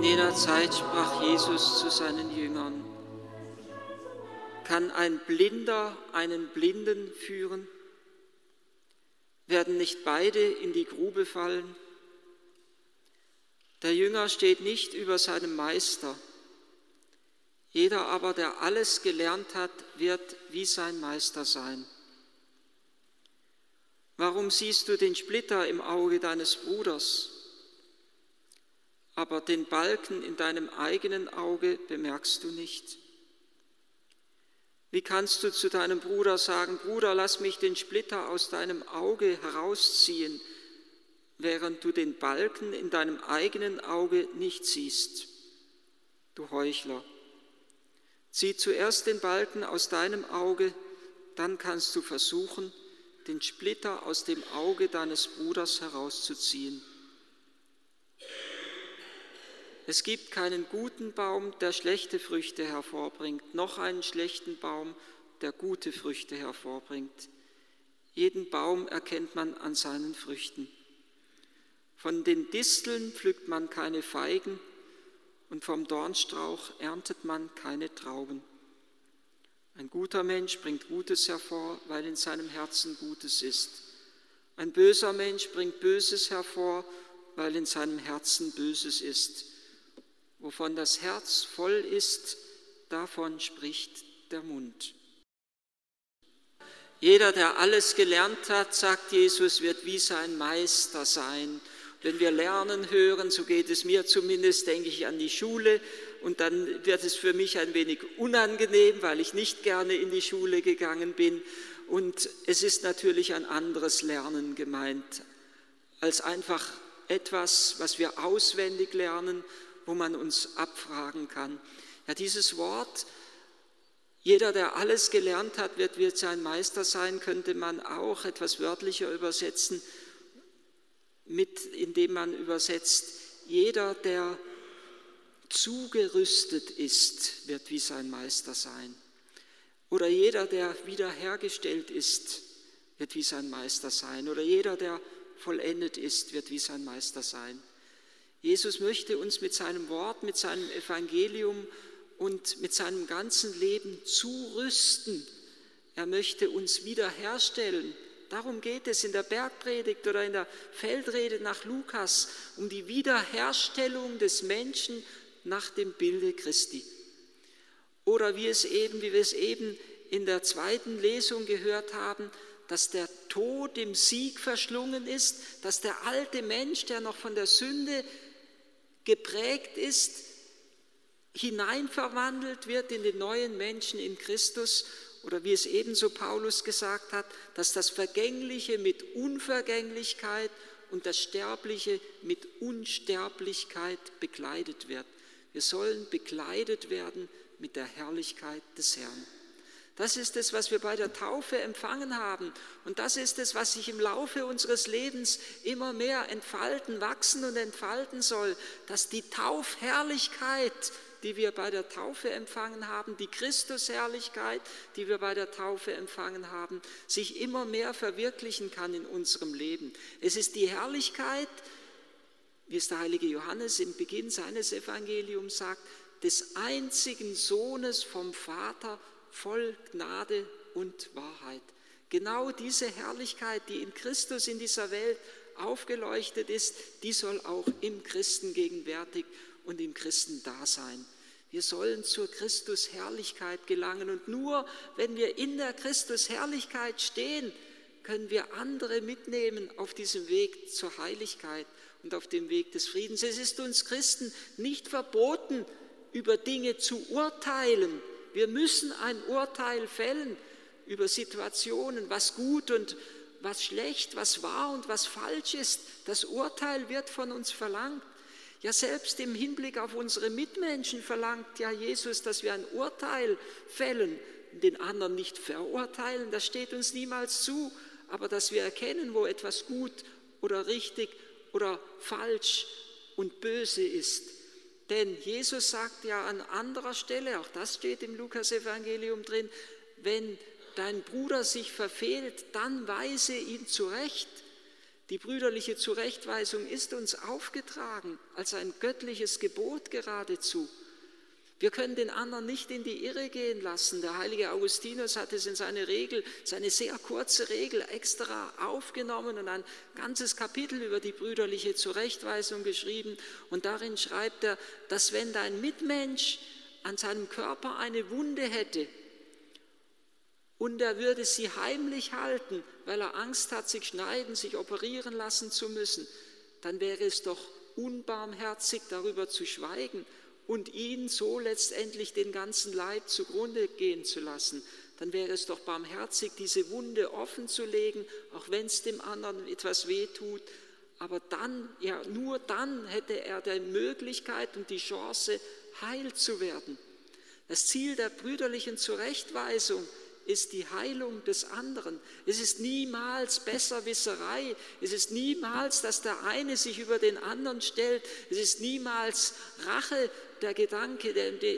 jener Zeit sprach Jesus zu seinen Jüngern, kann ein Blinder einen Blinden führen? Werden nicht beide in die Grube fallen? Der Jünger steht nicht über seinem Meister. Jeder aber, der alles gelernt hat, wird wie sein Meister sein. Warum siehst du den Splitter im Auge deines Bruders, aber den Balken in deinem eigenen Auge bemerkst du nicht? Wie kannst du zu deinem Bruder sagen, Bruder, lass mich den Splitter aus deinem Auge herausziehen, während du den Balken in deinem eigenen Auge nicht siehst? Du Heuchler. Zieh zuerst den Balken aus deinem Auge, dann kannst du versuchen, den Splitter aus dem Auge deines Bruders herauszuziehen. Es gibt keinen guten Baum, der schlechte Früchte hervorbringt, noch einen schlechten Baum, der gute Früchte hervorbringt. Jeden Baum erkennt man an seinen Früchten. Von den Disteln pflückt man keine Feigen und vom Dornstrauch erntet man keine Trauben. Ein guter Mensch bringt Gutes hervor, weil in seinem Herzen Gutes ist. Ein böser Mensch bringt Böses hervor, weil in seinem Herzen Böses ist. Wovon das Herz voll ist, davon spricht der Mund. Jeder, der alles gelernt hat, sagt Jesus, wird wie sein Meister sein. Wenn wir lernen hören, so geht es mir zumindest, denke ich an die Schule und dann wird es für mich ein wenig unangenehm, weil ich nicht gerne in die Schule gegangen bin. Und es ist natürlich ein anderes Lernen gemeint, als einfach etwas, was wir auswendig lernen wo man uns abfragen kann. Ja, dieses Wort, jeder, der alles gelernt hat, wird, wird sein Meister sein, könnte man auch etwas wörtlicher übersetzen, mit, indem man übersetzt, jeder, der zugerüstet ist, wird wie sein Meister sein. Oder jeder, der wiederhergestellt ist, wird wie sein Meister sein. Oder jeder, der vollendet ist, wird wie sein Meister sein. Jesus möchte uns mit seinem Wort, mit seinem Evangelium und mit seinem ganzen Leben zurüsten. Er möchte uns wiederherstellen. Darum geht es in der Bergpredigt oder in der Feldrede nach Lukas, um die Wiederherstellung des Menschen nach dem Bilde Christi. Oder wie, es eben, wie wir es eben in der zweiten Lesung gehört haben, dass der Tod im Sieg verschlungen ist, dass der alte Mensch, der noch von der Sünde geprägt ist, hineinverwandelt wird in den neuen Menschen in Christus oder wie es ebenso Paulus gesagt hat, dass das Vergängliche mit Unvergänglichkeit und das Sterbliche mit Unsterblichkeit bekleidet wird. Wir sollen bekleidet werden mit der Herrlichkeit des Herrn. Das ist es, was wir bei der Taufe empfangen haben. Und das ist es, was sich im Laufe unseres Lebens immer mehr entfalten, wachsen und entfalten soll, dass die Taufherrlichkeit, die wir bei der Taufe empfangen haben, die Christusherrlichkeit, die wir bei der Taufe empfangen haben, sich immer mehr verwirklichen kann in unserem Leben. Es ist die Herrlichkeit, wie es der heilige Johannes im Beginn seines Evangeliums sagt, des einzigen Sohnes vom Vater voll Gnade und Wahrheit. Genau diese Herrlichkeit, die in Christus in dieser Welt aufgeleuchtet ist, die soll auch im Christen gegenwärtig und im Christen da sein. Wir sollen zur Christus Herrlichkeit gelangen und nur wenn wir in der Christus Herrlichkeit stehen, können wir andere mitnehmen auf diesem Weg zur Heiligkeit und auf dem Weg des Friedens. Es ist uns Christen nicht verboten, über Dinge zu urteilen, wir müssen ein Urteil fällen über Situationen, was gut und was schlecht, was wahr und was falsch ist. Das Urteil wird von uns verlangt. Ja, selbst im Hinblick auf unsere Mitmenschen verlangt ja Jesus, dass wir ein Urteil fällen, den anderen nicht verurteilen, das steht uns niemals zu, aber dass wir erkennen, wo etwas gut oder richtig oder falsch und böse ist. Denn Jesus sagt ja an anderer Stelle, auch das steht im Lukas-Evangelium drin, wenn dein Bruder sich verfehlt, dann weise ihn zurecht. Die brüderliche Zurechtweisung ist uns aufgetragen als ein göttliches Gebot geradezu. Wir können den anderen nicht in die Irre gehen lassen. Der heilige Augustinus hat es in seine Regel, seine sehr kurze Regel extra aufgenommen und ein ganzes Kapitel über die brüderliche Zurechtweisung geschrieben. Und darin schreibt er, dass wenn dein Mitmensch an seinem Körper eine Wunde hätte und er würde sie heimlich halten, weil er Angst hat, sich schneiden, sich operieren lassen zu müssen, dann wäre es doch unbarmherzig, darüber zu schweigen und ihn so letztendlich den ganzen Leib zugrunde gehen zu lassen, dann wäre es doch barmherzig, diese Wunde offen zu legen, auch wenn es dem anderen etwas wehtut. Aber dann, ja, nur dann hätte er die Möglichkeit und die Chance, heil zu werden. Das Ziel der brüderlichen Zurechtweisung die Heilung des anderen. Es ist niemals Besserwisserei. Es ist niemals, dass der eine sich über den anderen stellt. Es ist niemals Rache, der Gedanke,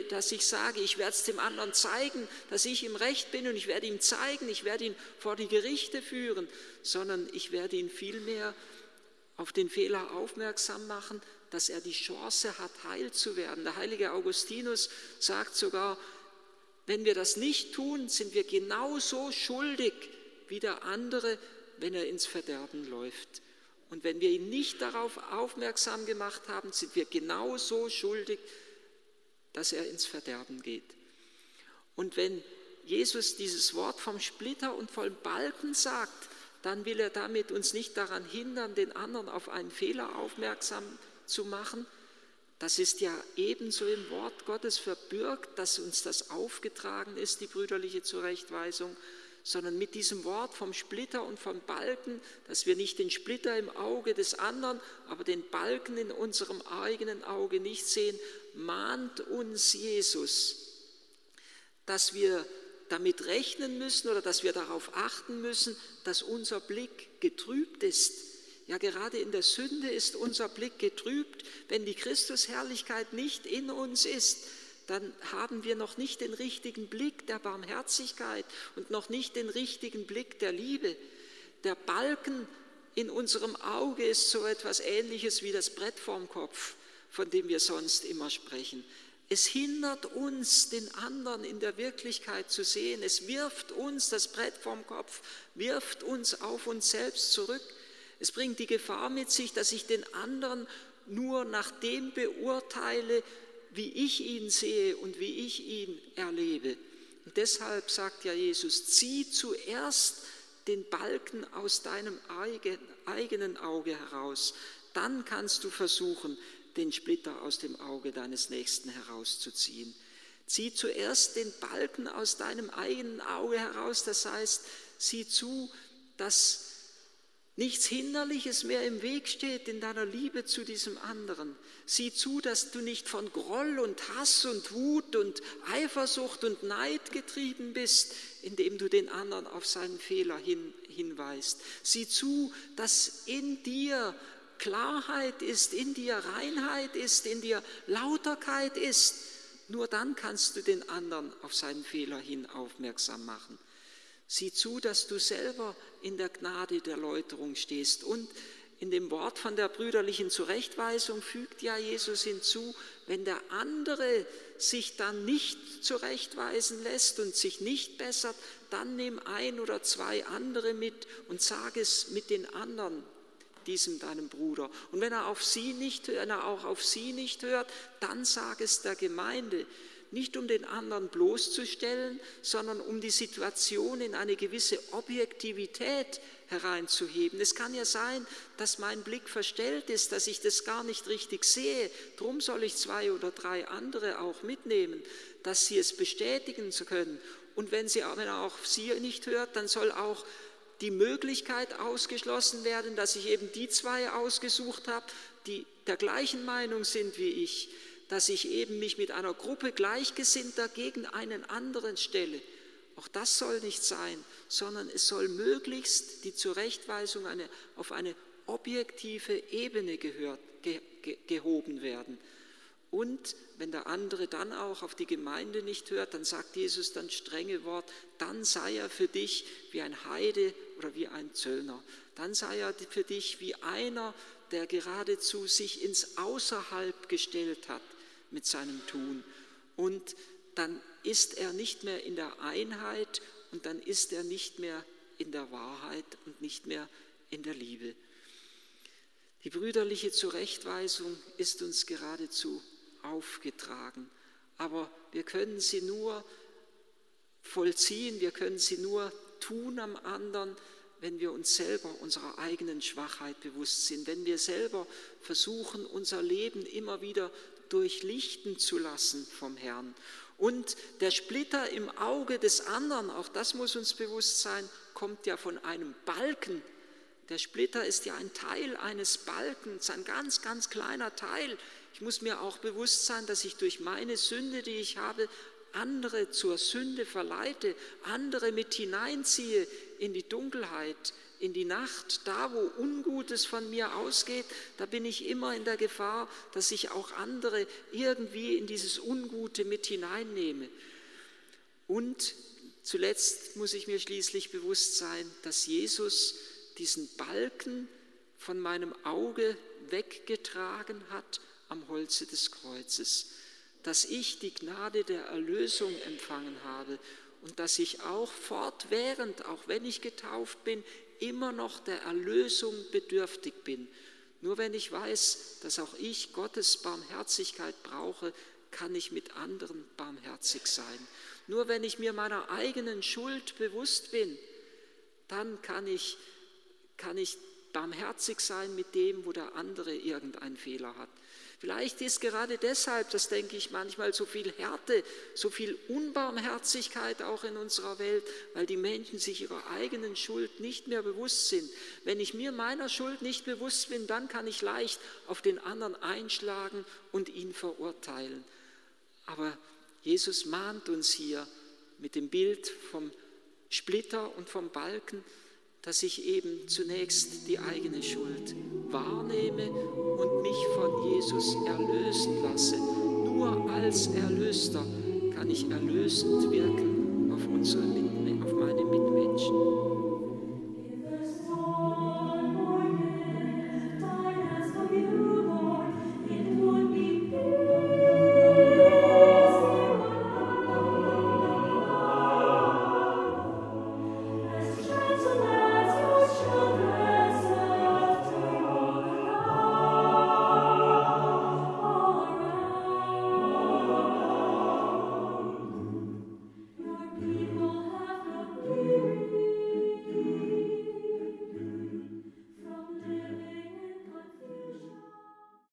dass ich sage, ich werde es dem anderen zeigen, dass ich im Recht bin und ich werde ihm zeigen, ich werde ihn vor die Gerichte führen, sondern ich werde ihn vielmehr auf den Fehler aufmerksam machen, dass er die Chance hat, heil zu werden. Der heilige Augustinus sagt sogar, wenn wir das nicht tun, sind wir genauso schuldig wie der andere, wenn er ins Verderben läuft. Und wenn wir ihn nicht darauf aufmerksam gemacht haben, sind wir genauso schuldig dass er ins Verderben geht. Und wenn Jesus dieses Wort vom Splitter und vom Balken sagt, dann will er damit uns nicht daran hindern, den anderen auf einen Fehler aufmerksam zu machen. Das ist ja ebenso im Wort Gottes verbürgt, dass uns das aufgetragen ist, die brüderliche Zurechtweisung, sondern mit diesem Wort vom Splitter und vom Balken, dass wir nicht den Splitter im Auge des anderen, aber den Balken in unserem eigenen Auge nicht sehen, mahnt uns Jesus, dass wir damit rechnen müssen oder dass wir darauf achten müssen, dass unser Blick getrübt ist. Ja, gerade in der Sünde ist unser Blick getrübt. Wenn die Christusherrlichkeit nicht in uns ist, dann haben wir noch nicht den richtigen Blick der Barmherzigkeit und noch nicht den richtigen Blick der Liebe. Der Balken in unserem Auge ist so etwas Ähnliches wie das Brett vorm Kopf von dem wir sonst immer sprechen. Es hindert uns, den anderen in der Wirklichkeit zu sehen. Es wirft uns das Brett vom Kopf, wirft uns auf uns selbst zurück. Es bringt die Gefahr mit sich, dass ich den anderen nur nach dem beurteile, wie ich ihn sehe und wie ich ihn erlebe. Und deshalb sagt ja Jesus, zieh zuerst den Balken aus deinem eigenen Auge heraus. Dann kannst du versuchen, den Splitter aus dem Auge deines Nächsten herauszuziehen. Zieh zuerst den Balken aus deinem eigenen Auge heraus, das heißt, sieh zu, dass nichts Hinderliches mehr im Weg steht in deiner Liebe zu diesem anderen. Sieh zu, dass du nicht von Groll und Hass und Wut und Eifersucht und Neid getrieben bist, indem du den anderen auf seinen Fehler hin, hinweist. Sieh zu, dass in dir Klarheit ist, in dir Reinheit ist, in dir Lauterkeit ist, nur dann kannst du den anderen auf seinen Fehler hin aufmerksam machen. Sieh zu, dass du selber in der Gnade der Läuterung stehst. Und in dem Wort von der brüderlichen Zurechtweisung fügt ja Jesus hinzu, wenn der andere sich dann nicht zurechtweisen lässt und sich nicht bessert, dann nimm ein oder zwei andere mit und sag es mit den anderen diesem deinem Bruder. Und wenn er, auf sie nicht, wenn er auch auf sie nicht hört, dann sag es der Gemeinde. Nicht um den anderen bloßzustellen, sondern um die Situation in eine gewisse Objektivität hereinzuheben. Es kann ja sein, dass mein Blick verstellt ist, dass ich das gar nicht richtig sehe. Drum soll ich zwei oder drei andere auch mitnehmen, dass sie es bestätigen können. Und wenn, sie, wenn er auch sie nicht hört, dann soll auch die Möglichkeit ausgeschlossen werden, dass ich eben die zwei ausgesucht habe, die der gleichen Meinung sind wie ich, dass ich eben mich mit einer Gruppe Gleichgesinnter gegen einen anderen stelle. Auch das soll nicht sein, sondern es soll möglichst die Zurechtweisung eine, auf eine objektive Ebene gehört, ge, ge, gehoben werden. Und wenn der andere dann auch auf die Gemeinde nicht hört, dann sagt Jesus dann strenge Wort, dann sei er für dich wie ein Heide oder wie ein Zöllner. Dann sei er für dich wie einer, der geradezu sich ins Außerhalb gestellt hat mit seinem Tun. Und dann ist er nicht mehr in der Einheit und dann ist er nicht mehr in der Wahrheit und nicht mehr in der Liebe. Die brüderliche Zurechtweisung ist uns geradezu aufgetragen, aber wir können sie nur vollziehen, wir können sie nur tun am anderen, wenn wir uns selber unserer eigenen Schwachheit bewusst sind, wenn wir selber versuchen, unser Leben immer wieder durchlichten zu lassen vom Herrn. Und der Splitter im Auge des anderen, auch das muss uns bewusst sein, kommt ja von einem Balken. Der Splitter ist ja ein Teil eines Balkens, ein ganz, ganz kleiner Teil. Ich muss mir auch bewusst sein, dass ich durch meine Sünde, die ich habe, andere zur Sünde verleite, andere mit hineinziehe in die Dunkelheit, in die Nacht, da wo Ungutes von mir ausgeht, da bin ich immer in der Gefahr, dass ich auch andere irgendwie in dieses Ungute mit hineinnehme. Und zuletzt muss ich mir schließlich bewusst sein, dass Jesus diesen Balken von meinem Auge weggetragen hat am Holze des Kreuzes dass ich die Gnade der Erlösung empfangen habe und dass ich auch fortwährend, auch wenn ich getauft bin, immer noch der Erlösung bedürftig bin. Nur wenn ich weiß, dass auch ich Gottes Barmherzigkeit brauche, kann ich mit anderen barmherzig sein. Nur wenn ich mir meiner eigenen Schuld bewusst bin, dann kann ich, kann ich barmherzig sein mit dem, wo der andere irgendeinen Fehler hat. Vielleicht ist gerade deshalb, das denke ich manchmal, so viel Härte, so viel Unbarmherzigkeit auch in unserer Welt, weil die Menschen sich ihrer eigenen Schuld nicht mehr bewusst sind. Wenn ich mir meiner Schuld nicht bewusst bin, dann kann ich leicht auf den anderen einschlagen und ihn verurteilen. Aber Jesus mahnt uns hier mit dem Bild vom Splitter und vom Balken, dass ich eben zunächst die eigene Schuld wahrnehme und mich von Jesus erlösen lasse. Nur als Erlöster kann ich erlösend wirken auf, unsere, auf meine Mitmenschen.